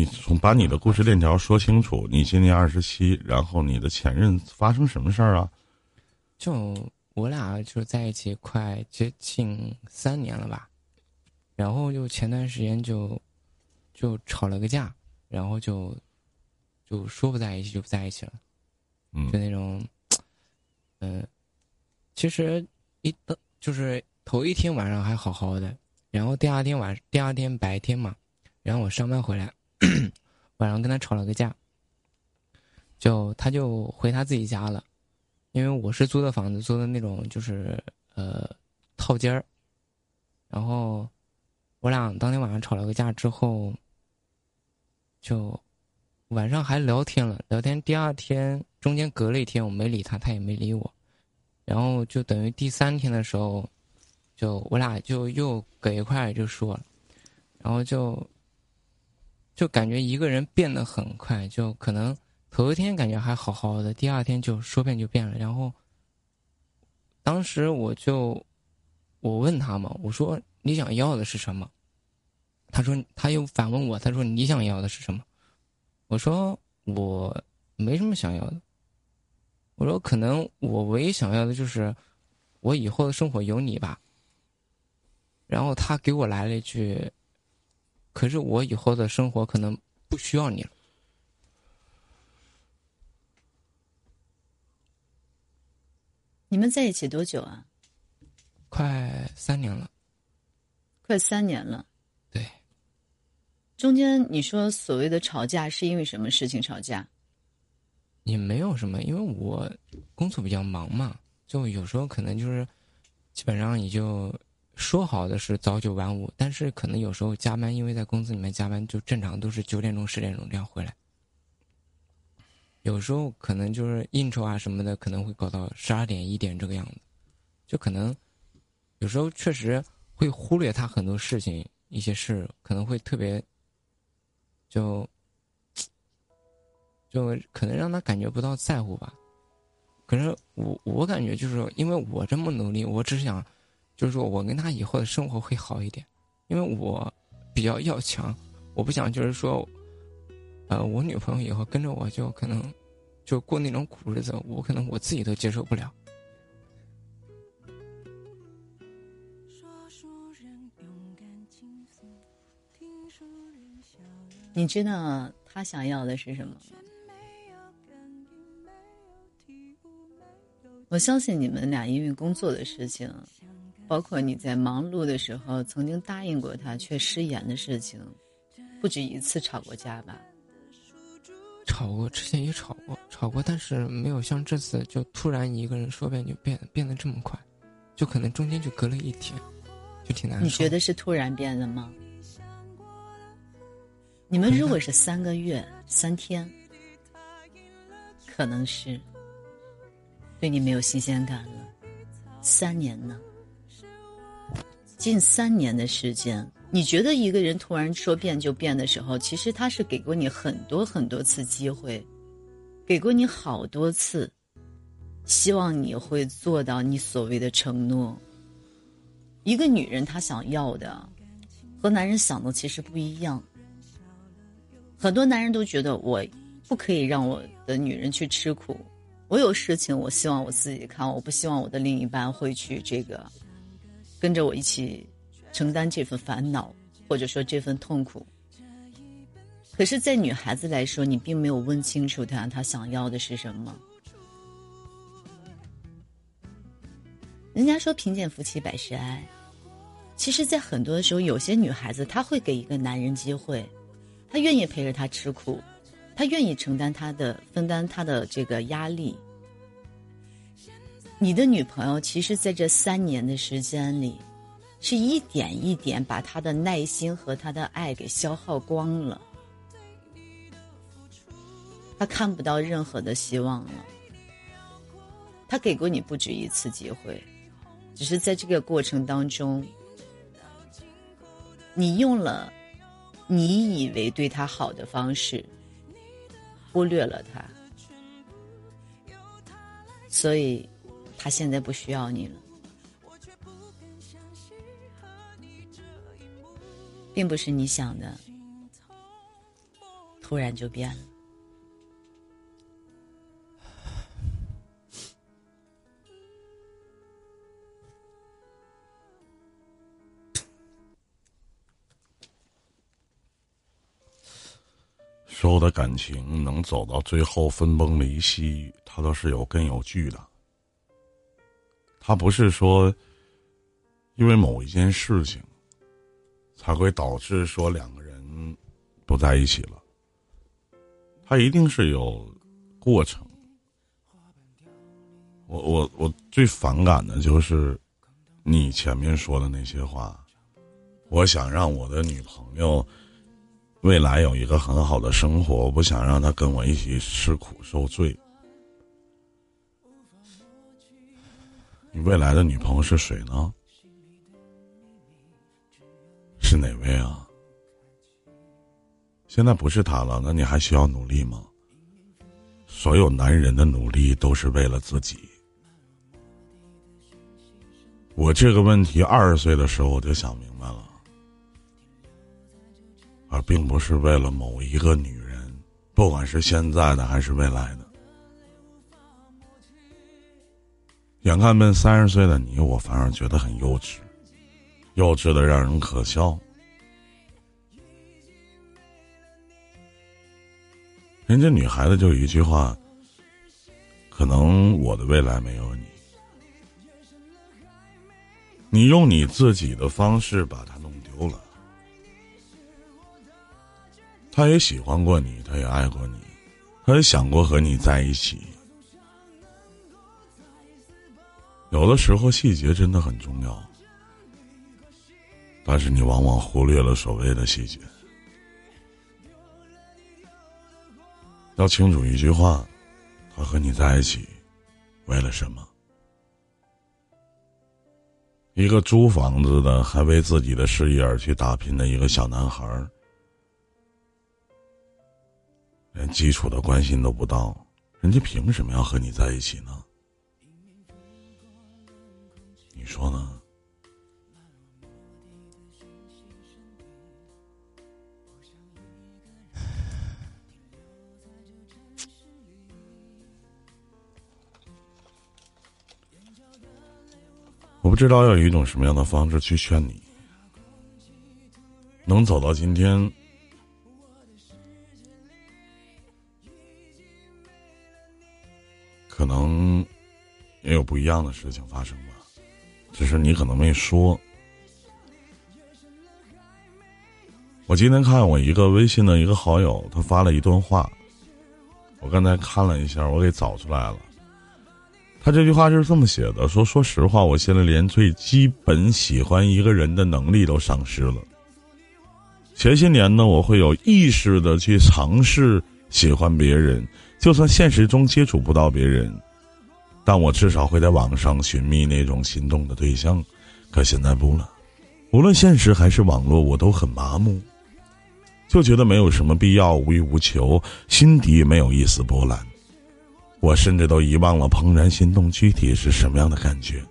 你从把你的故事链条说清楚。你今年二十七，然后你的前任发生什么事儿啊？就我俩就在一起快接近三年了吧，然后就前段时间就就吵了个架，然后就就说不在一起就不在一起了，嗯就那种，嗯、其实一到就是头一天晚上还好好的，然后第二天晚第二天白天嘛，然后我上班回来，晚上跟他吵了个架，就他就回他自己家了，因为我是租的房子，租的那种就是呃套间儿，然后我俩当天晚上吵了个架之后，就晚上还聊天了，聊天第二天中间隔了一天，我没理他，他也没理我，然后就等于第三天的时候，就我俩就又搁一块儿就说了，然后就就感觉一个人变得很快，就可能头一天感觉还好好的，第二天就说变就变了。然后当时我就我问他嘛，我说你想要的是什么？他说他又反问我，他说你想要的是什么？我说我没什么想要的。我说可能我唯一想要的就是我以后的生活有你吧。然后他给我来了一句：“可是我以后的生活可能不需要你了。你们在一起多久啊？”快三年了，快三年了。对，中间你说所谓的吵架是因为什么事情吵架？也没有什么，因为我工作比较忙嘛，就有时候可能就是基本上也就说好的是早九晚五，但是可能有时候加班，因为在公司里面加班，就正常都是九点钟、十点钟这样回来。有时候可能就是应酬啊什么的，可能会搞到十二点、一点这个样子，就可能有时候确实会忽略他很多事情，一些事可能会特别就。就可能让他感觉不到在乎吧，可是我我感觉就是因为我这么努力，我只想，就是说我跟他以后的生活会好一点，因为我比较要强，我不想就是说，呃，我女朋友以后跟着我就可能就过那种苦日子，我可能我自己都接受不了。你知道他想要的是什么？我相信你们俩因为工作的事情，包括你在忙碌的时候曾经答应过他却失言的事情，不止一次吵过架吧？吵过，之前也吵过，吵过，但是没有像这次就突然一个人说变就变，变得这么快，就可能中间就隔了一天，就挺难受。你觉得是突然变的吗？你们如果是三个月、三天，可能是对你没有新鲜感了。三年呢？近三年的时间，你觉得一个人突然说变就变的时候，其实他是给过你很多很多次机会，给过你好多次，希望你会做到你所谓的承诺。一个女人她想要的，和男人想的其实不一样。很多男人都觉得我不可以让我的女人去吃苦，我有事情我希望我自己看，我不希望我的另一半会去这个跟着我一起承担这份烦恼，或者说这份痛苦。可是，在女孩子来说，你并没有问清楚她，她想要的是什么。人家说贫贱夫妻百事哀，其实，在很多的时候，有些女孩子她会给一个男人机会。她愿意陪着他吃苦，她愿意承担他的分担他的这个压力。你的女朋友其实在这三年的时间里，是一点一点把他的耐心和他的爱给消耗光了，他看不到任何的希望了。他给过你不止一次机会，只是在这个过程当中，你用了。你以为对他好的方式，忽略了他，所以他现在不需要你了，并不是你想的。突然就变了？所有的感情能走到最后分崩离析，它都是有根有据的。他不是说因为某一件事情才会导致说两个人不在一起了，他一定是有过程。我我我最反感的就是你前面说的那些话，我想让我的女朋友。未来有一个很好的生活，我不想让他跟我一起吃苦受罪。你未来的女朋友是谁呢？是哪位啊？现在不是他了，那你还需要努力吗？所有男人的努力都是为了自己。我这个问题二十岁的时候我就想明白了。而并不是为了某一个女人，不管是现在的还是未来的。眼看奔三十岁的你，我反而觉得很幼稚，幼稚的让人可笑。人家女孩子就一句话：可能我的未来没有你，你用你自己的方式把它弄丢了。他也喜欢过你，他也爱过你，他也想过和你在一起。有的时候细节真的很重要，但是你往往忽略了所谓的细节。要清楚一句话：他和你在一起，为了什么？一个租房子的，还为自己的事业而去打拼的一个小男孩儿。连基础的关心都不到，人家凭什么要和你在一起呢？说呢？我不知道要以一种什么样的方式去劝你，能走到今天。可能也有不一样的事情发生吧，只是你可能没说。我今天看我一个微信的一个好友，他发了一段话，我刚才看了一下，我给找出来了。他这句话就是这么写的：说说实话，我现在连最基本喜欢一个人的能力都丧失了。前些年呢，我会有意识的去尝试喜欢别人。就算现实中接触不到别人，但我至少会在网上寻觅那种心动的对象。可现在不了，无论现实还是网络，我都很麻木，就觉得没有什么必要，无欲无求，心底没有一丝波澜。我甚至都遗忘了怦然心动具体是什么样的感觉。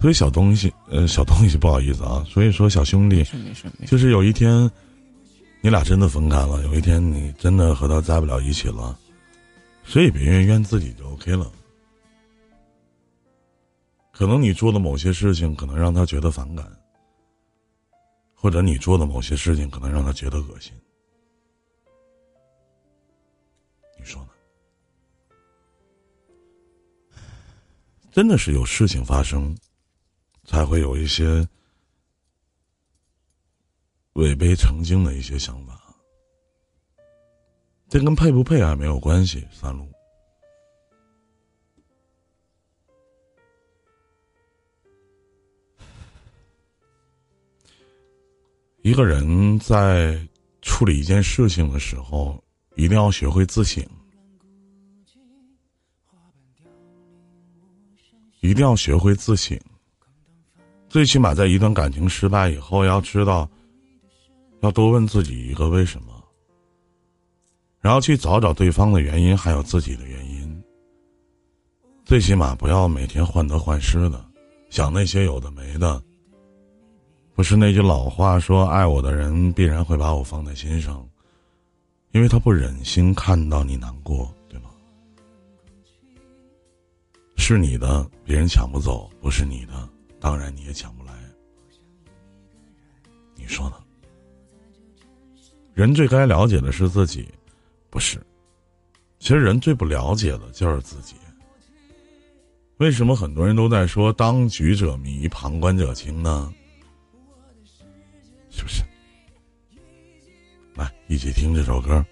所以小东西，呃，小东西不好意思啊。所以说，小兄弟，就是有一天，你俩真的分开了，有一天你真的和他在不了一起了，谁也别怨怨自己就 OK 了。可能你做的某些事情，可能让他觉得反感，或者你做的某些事情，可能让他觉得恶心。你说呢？真的是有事情发生。才会有一些违背曾经的一些想法，这跟配不配还没有关系。三路，一个人在处理一件事情的时候，一定要学会自省，一定要学会自省。最起码，在一段感情失败以后，要知道，要多问自己一个为什么，然后去找找对方的原因，还有自己的原因。最起码不要每天患得患失的想那些有的没的，不是那句老话说，爱我的人必然会把我放在心上，因为他不忍心看到你难过，对吗？是你的，别人抢不走；不是你的，当然你也抢不来。你说呢？人最该了解的是自己，不是？其实人最不了解的就是自己。为什么很多人都在说“当局者迷，旁观者清”呢？是不是？来，一起听这首歌。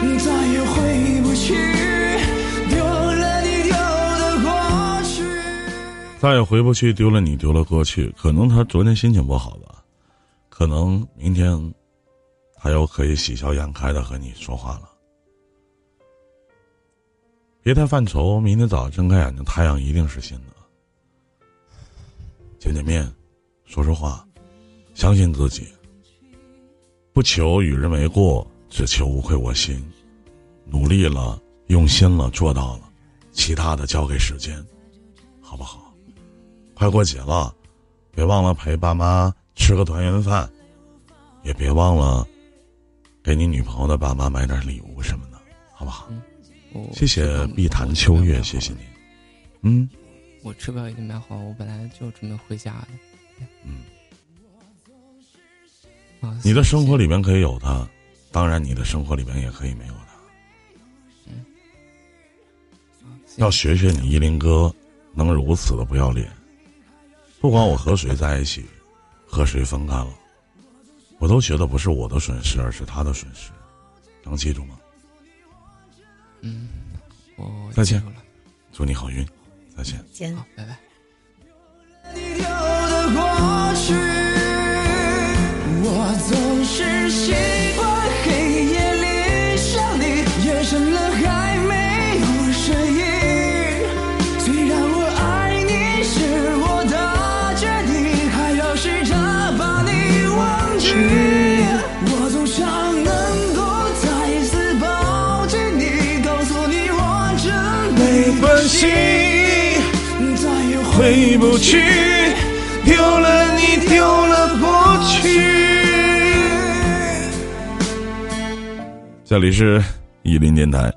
再也回不去丢了你丢的过去。再也回不去，丢了你，丢了过去。可能他昨天心情不好吧，可能明天，他又可以喜笑颜开的和你说话了。别太犯愁，明天早上睁开眼睛，太阳一定是新的。见见面，说说话，相信自己。不求与人为过，只求无愧我心。努力了，用心了，做到了，其他的交给时间，好不好？快过节了，别忘了陪爸妈吃个团圆饭，也别忘了给你女朋友的爸妈买点礼物什么的，好不好？我谢谢碧潭秋月，谢谢。你。嗯我车票已经买好，我本来就准备回家的。嗯，啊你的生活里面可以有他，当然你的生活里面也可以没有他。要学学你依林哥，能如此的不要脸。不管我和谁在一起，和谁分开了，我都觉得不是我的损失，而是他的损失。能记住吗？嗯，我再见了。祝你好运，再见。见。好，拜拜。你丢的过去，我总是我总想能够再次抱紧你，告诉你我真没关系。再也回不去，丢了你，丢了过去。这里是伊林电台。